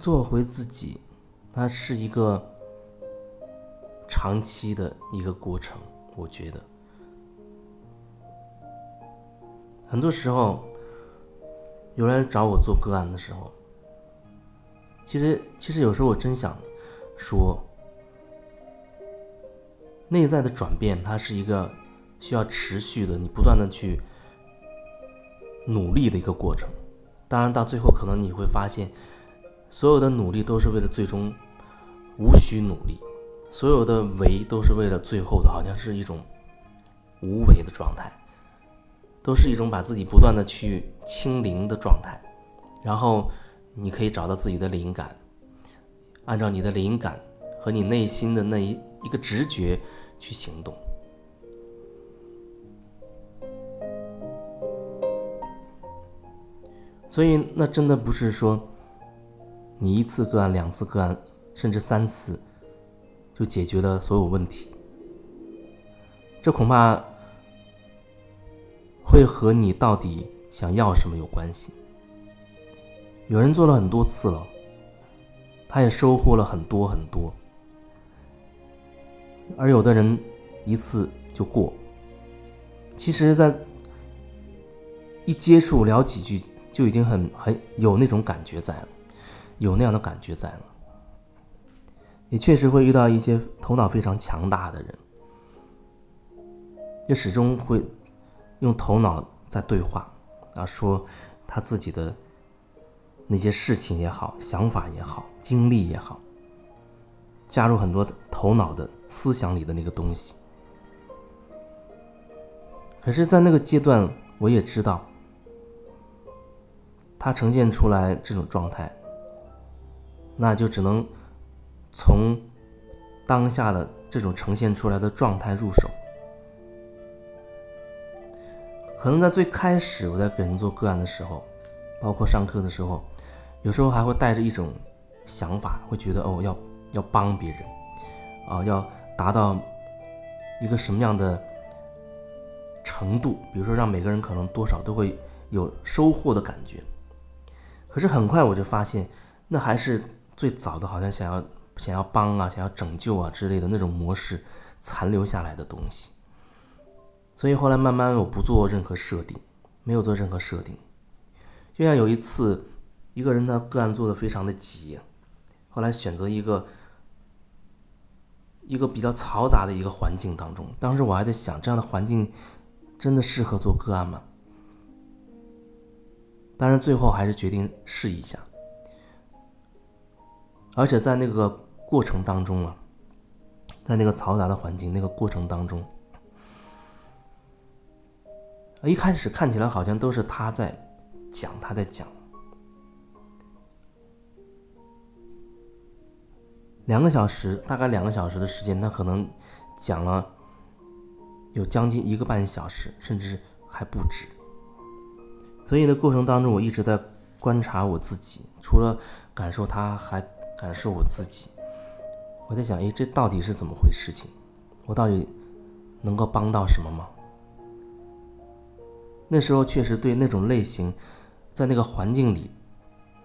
做回自己，它是一个长期的一个过程。我觉得，很多时候有人找我做个案的时候，其实其实有时候我真想说，内在的转变，它是一个需要持续的，你不断的去努力的一个过程。当然，到最后可能你会发现，所有的努力都是为了最终无需努力，所有的为都是为了最后的，好像是一种无为的状态，都是一种把自己不断的去清零的状态，然后你可以找到自己的灵感，按照你的灵感和你内心的那一一个直觉去行动。所以，那真的不是说你一次个案、两次个案，甚至三次就解决了所有问题。这恐怕会和你到底想要什么有关系。有人做了很多次了，他也收获了很多很多，而有的人一次就过。其实，在一接触聊几句。就已经很很有那种感觉在了，有那样的感觉在了，也确实会遇到一些头脑非常强大的人，就始终会用头脑在对话啊，说他自己的那些事情也好，想法也好，经历也好，加入很多头脑的思想里的那个东西。可是，在那个阶段，我也知道。他呈现出来这种状态，那就只能从当下的这种呈现出来的状态入手。可能在最开始我在给人做个案的时候，包括上课的时候，有时候还会带着一种想法，会觉得哦，要要帮别人，啊，要达到一个什么样的程度？比如说，让每个人可能多少都会有收获的感觉。可是很快我就发现，那还是最早的，好像想要想要帮啊，想要拯救啊之类的那种模式残留下来的东西。所以后来慢慢我不做任何设定，没有做任何设定。就像有一次，一个人的个案做的非常的急，后来选择一个一个比较嘈杂的一个环境当中，当时我还在想，这样的环境真的适合做个案吗？当然，最后还是决定试一下。而且在那个过程当中啊，在那个嘈杂的环境那个过程当中，一开始看起来好像都是他在讲，他在讲。两个小时，大概两个小时的时间，他可能讲了有将近一个半小时，甚至还不止。所以的过程当中，我一直在观察我自己，除了感受他，还还是我自己。我在想，哎，这到底是怎么回事？情我到底能够帮到什么吗？那时候确实对那种类型，在那个环境里，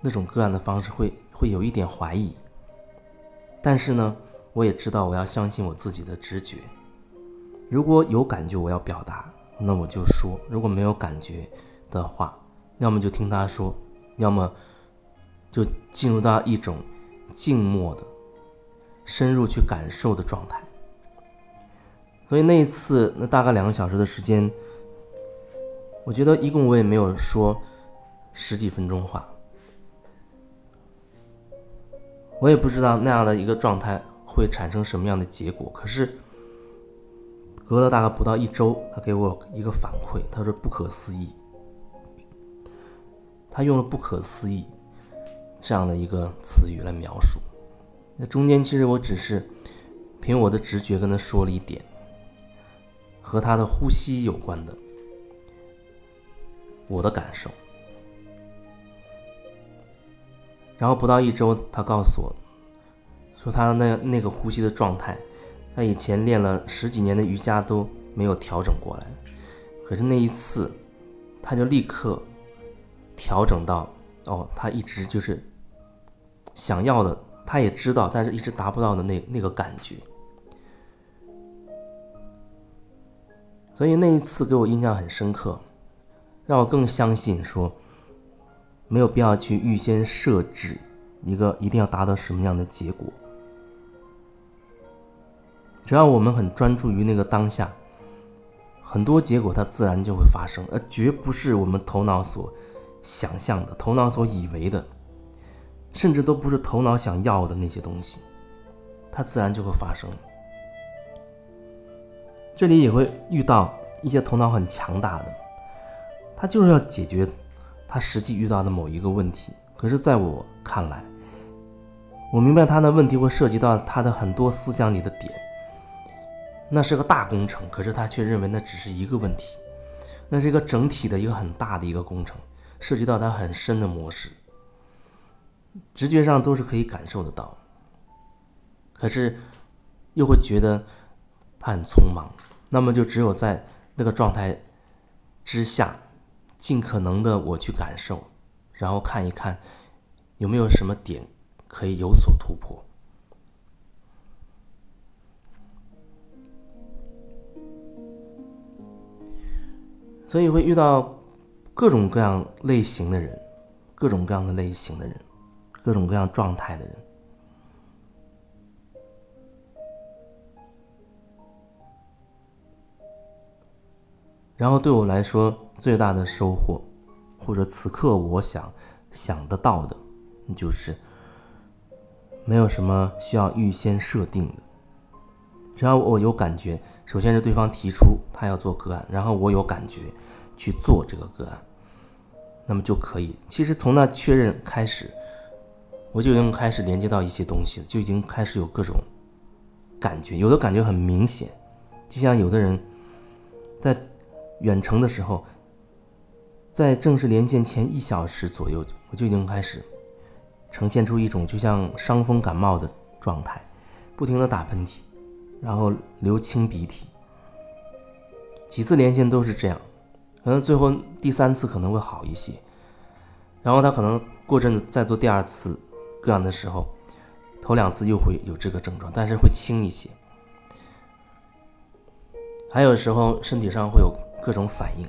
那种个案的方式会会有一点怀疑。但是呢，我也知道我要相信我自己的直觉。如果有感觉，我要表达，那我就说；如果没有感觉，的话，要么就听他说，要么就进入到一种静默的、深入去感受的状态。所以那一次，那大概两个小时的时间，我觉得一共我也没有说十几分钟话。我也不知道那样的一个状态会产生什么样的结果。可是隔了大概不到一周，他给我一个反馈，他说不可思议。他用了“不可思议”这样的一个词语来描述，那中间其实我只是凭我的直觉跟他说了一点和他的呼吸有关的我的感受，然后不到一周，他告诉我，说他那那个呼吸的状态，他以前练了十几年的瑜伽都没有调整过来，可是那一次，他就立刻。调整到哦，他一直就是想要的，他也知道，但是一直达不到的那那个感觉。所以那一次给我印象很深刻，让我更相信说，没有必要去预先设置一个一定要达到什么样的结果。只要我们很专注于那个当下，很多结果它自然就会发生，而绝不是我们头脑所想象的、头脑所以为的，甚至都不是头脑想要的那些东西，它自然就会发生。这里也会遇到一些头脑很强大的，他就是要解决他实际遇到的某一个问题，可是在我看来，我明白他的问题会涉及到他的很多思想里的点。那是个大工程，可是他却认为那只是一个问题，那是一个整体的一个很大的一个工程，涉及到他很深的模式，直觉上都是可以感受得到，可是又会觉得他很匆忙，那么就只有在那个状态之下，尽可能的我去感受，然后看一看有没有什么点可以有所突破。所以会遇到各种各样类型的人，各种各样的类型的人，各种各样状态的人。然后对我来说，最大的收获，或者此刻我想想得到的，就是没有什么需要预先设定的。只要我有感觉，首先是对方提出他要做个案，然后我有感觉。去做这个个案，那么就可以。其实从那确认开始，我就已经开始连接到一些东西了，就已经开始有各种感觉，有的感觉很明显，就像有的人在远程的时候，在正式连线前一小时左右，我就已经开始呈现出一种就像伤风感冒的状态，不停的打喷嚏，然后流清鼻涕，几次连线都是这样。可能最后第三次可能会好一些，然后他可能过阵子再做第二次个案的时候，头两次又会有这个症状，但是会轻一些。还有时候身体上会有各种反应，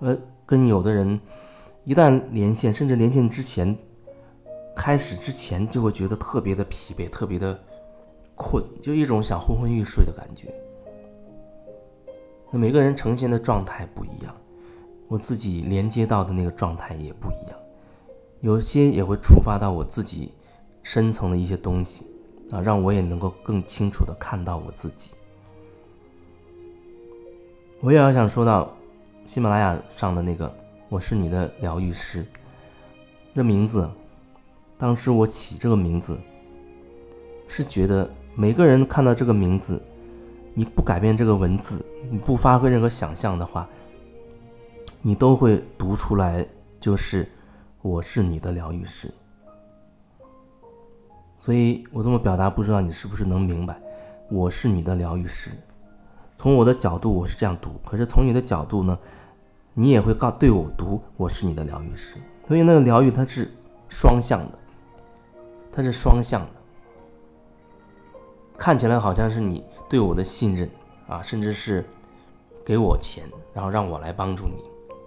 呃，跟有的人一旦连线，甚至连线之前开始之前就会觉得特别的疲惫，特别的困，就一种想昏昏欲睡的感觉。那每个人呈现的状态不一样。我自己连接到的那个状态也不一样，有些也会触发到我自己深层的一些东西啊，让我也能够更清楚的看到我自己。我也要想说到喜马拉雅上的那个“我是你的疗愈师”这名字，当时我起这个名字是觉得每个人看到这个名字，你不改变这个文字，你不发挥任何想象的话。你都会读出来，就是我是你的疗愈师，所以我这么表达，不知道你是不是能明白？我是你的疗愈师，从我的角度我是这样读，可是从你的角度呢，你也会告对我读我是你的疗愈师，所以那个疗愈它是双向的，它是双向的，看起来好像是你对我的信任啊，甚至是给我钱，然后让我来帮助你。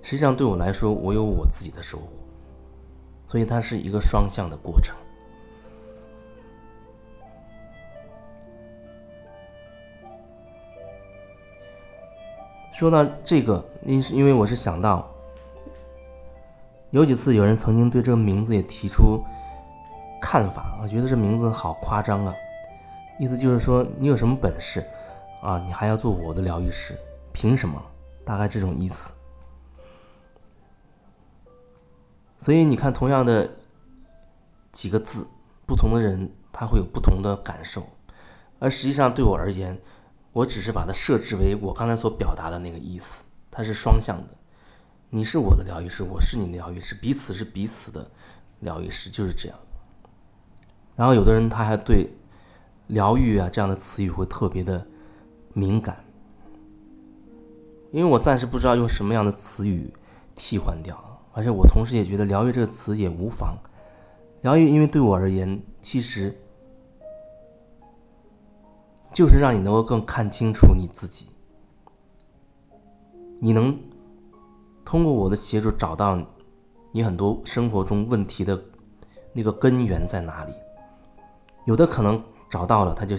实际上，对我来说，我有我自己的收获，所以它是一个双向的过程。说到这个，因是因为我是想到，有几次有人曾经对这个名字也提出看法，我觉得这名字好夸张啊！意思就是说，你有什么本事啊？你还要做我的疗愈师？凭什么？大概这种意思。所以你看，同样的几个字，不同的人他会有不同的感受，而实际上对我而言，我只是把它设置为我刚才所表达的那个意思，它是双向的。你是我的疗愈师，我是你的疗愈师，彼此是彼此的疗愈师，就是这样。然后有的人他还对“疗愈”啊这样的词语会特别的敏感，因为我暂时不知道用什么样的词语替换掉。而且我同时也觉得“疗愈”这个词也无妨，疗愈，因为对我而言，其实就是让你能够更看清楚你自己，你能通过我的协助找到你很多生活中问题的那个根源在哪里。有的可能找到了，它就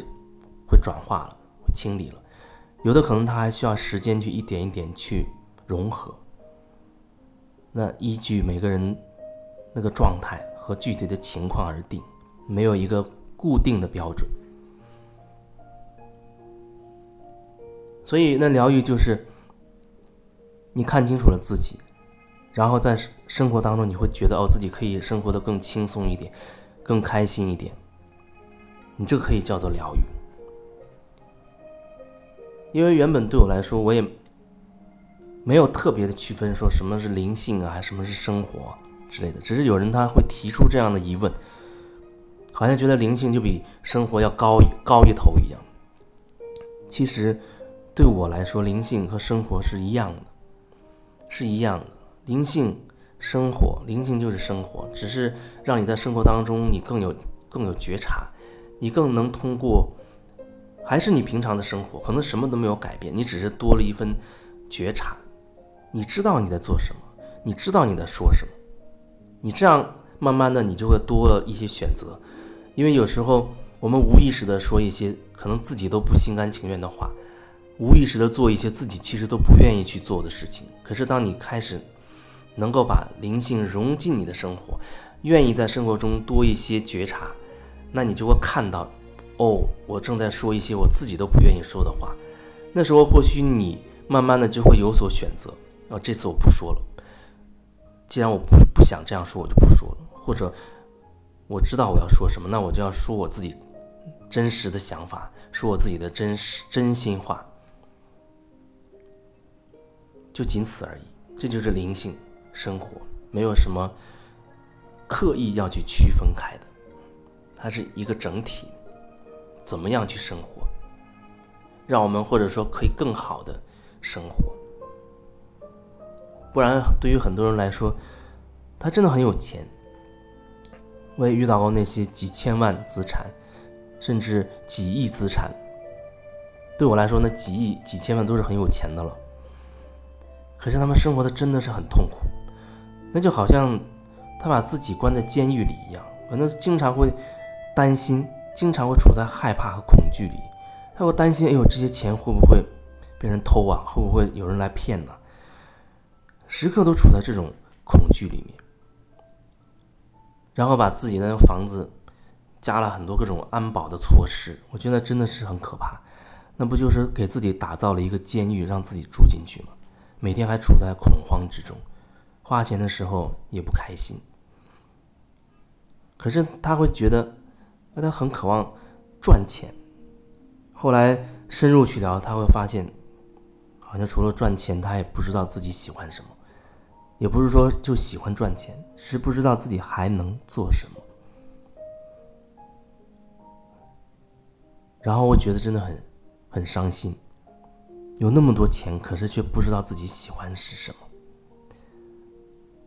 会转化了，会清理了；有的可能它还需要时间去一点一点去融合。那依据每个人那个状态。和具体的情况而定，没有一个固定的标准。所以，那疗愈就是你看清楚了自己，然后在生活当中，你会觉得哦，自己可以生活的更轻松一点，更开心一点。你这可以叫做疗愈。因为原本对我来说，我也没有特别的区分，说什么是灵性啊，还什么是生活。之类的，只是有人他会提出这样的疑问，好像觉得灵性就比生活要高高一头一样。其实对我来说，灵性和生活是一样的，是一样的。灵性生活，灵性就是生活，只是让你在生活当中你更有更有觉察，你更能通过，还是你平常的生活，可能什么都没有改变，你只是多了一份觉察，你知道你在做什么，你知道你在说什么。你这样慢慢的，你就会多了一些选择，因为有时候我们无意识的说一些可能自己都不心甘情愿的话，无意识的做一些自己其实都不愿意去做的事情。可是当你开始能够把灵性融进你的生活，愿意在生活中多一些觉察，那你就会看到，哦，我正在说一些我自己都不愿意说的话。那时候或许你慢慢的就会有所选择，啊，这次我不说了。既然我不不想这样说，我就不说了。或者我知道我要说什么，那我就要说我自己真实的想法，说我自己的真实真心话，就仅此而已。这就是灵性生活，没有什么刻意要去区分开的，它是一个整体。怎么样去生活，让我们或者说可以更好的生活。不然，对于很多人来说，他真的很有钱。我也遇到过那些几千万资产，甚至几亿资产。对我来说，那几亿、几千万都是很有钱的了。可是他们生活的真的是很痛苦，那就好像他把自己关在监狱里一样，反正经常会担心，经常会处在害怕和恐惧里。他会担心：哎呦，这些钱会不会被人偷啊？会不会有人来骗呢？时刻都处在这种恐惧里面，然后把自己的房子加了很多各种安保的措施，我觉得真的是很可怕。那不就是给自己打造了一个监狱，让自己住进去吗？每天还处在恐慌之中，花钱的时候也不开心。可是他会觉得，那他很渴望赚钱。后来深入去聊，他会发现，好像除了赚钱，他也不知道自己喜欢什么。也不是说就喜欢赚钱，是不知道自己还能做什么。然后我觉得真的很很伤心，有那么多钱，可是却不知道自己喜欢是什么；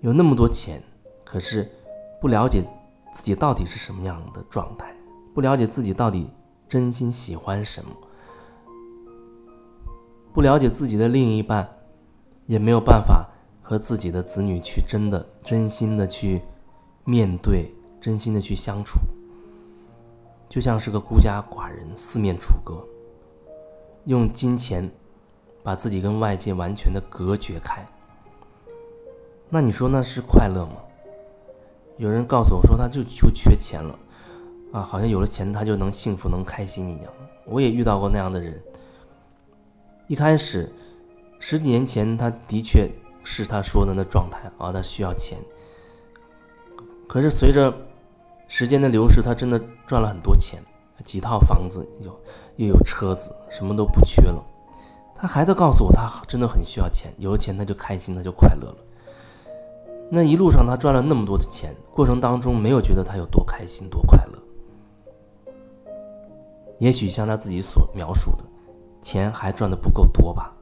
有那么多钱，可是不了解自己到底是什么样的状态，不了解自己到底真心喜欢什么，不了解自己的另一半，也没有办法。和自己的子女去真的、真心的去面对，真心的去相处，就像是个孤家寡人，四面楚歌，用金钱把自己跟外界完全的隔绝开。那你说那是快乐吗？有人告诉我说，他就就缺钱了，啊，好像有了钱他就能幸福、能开心一样。我也遇到过那样的人。一开始十几年前，他的确。是他说的那状态啊，他需要钱。可是随着时间的流逝，他真的赚了很多钱，几套房子，有又有车子，什么都不缺了。他还在告诉我，他真的很需要钱，有了钱他就开心，他就快乐了。那一路上他赚了那么多的钱，过程当中没有觉得他有多开心多快乐。也许像他自己所描述的，钱还赚的不够多吧。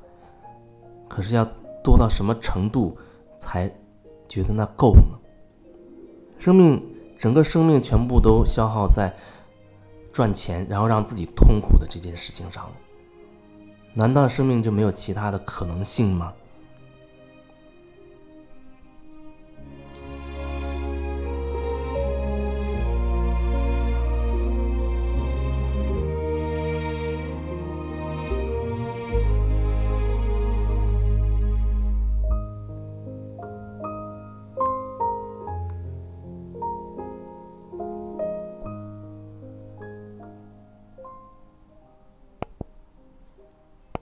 可是要。多到什么程度才觉得那够呢？生命整个生命全部都消耗在赚钱，然后让自己痛苦的这件事情上了。难道生命就没有其他的可能性吗？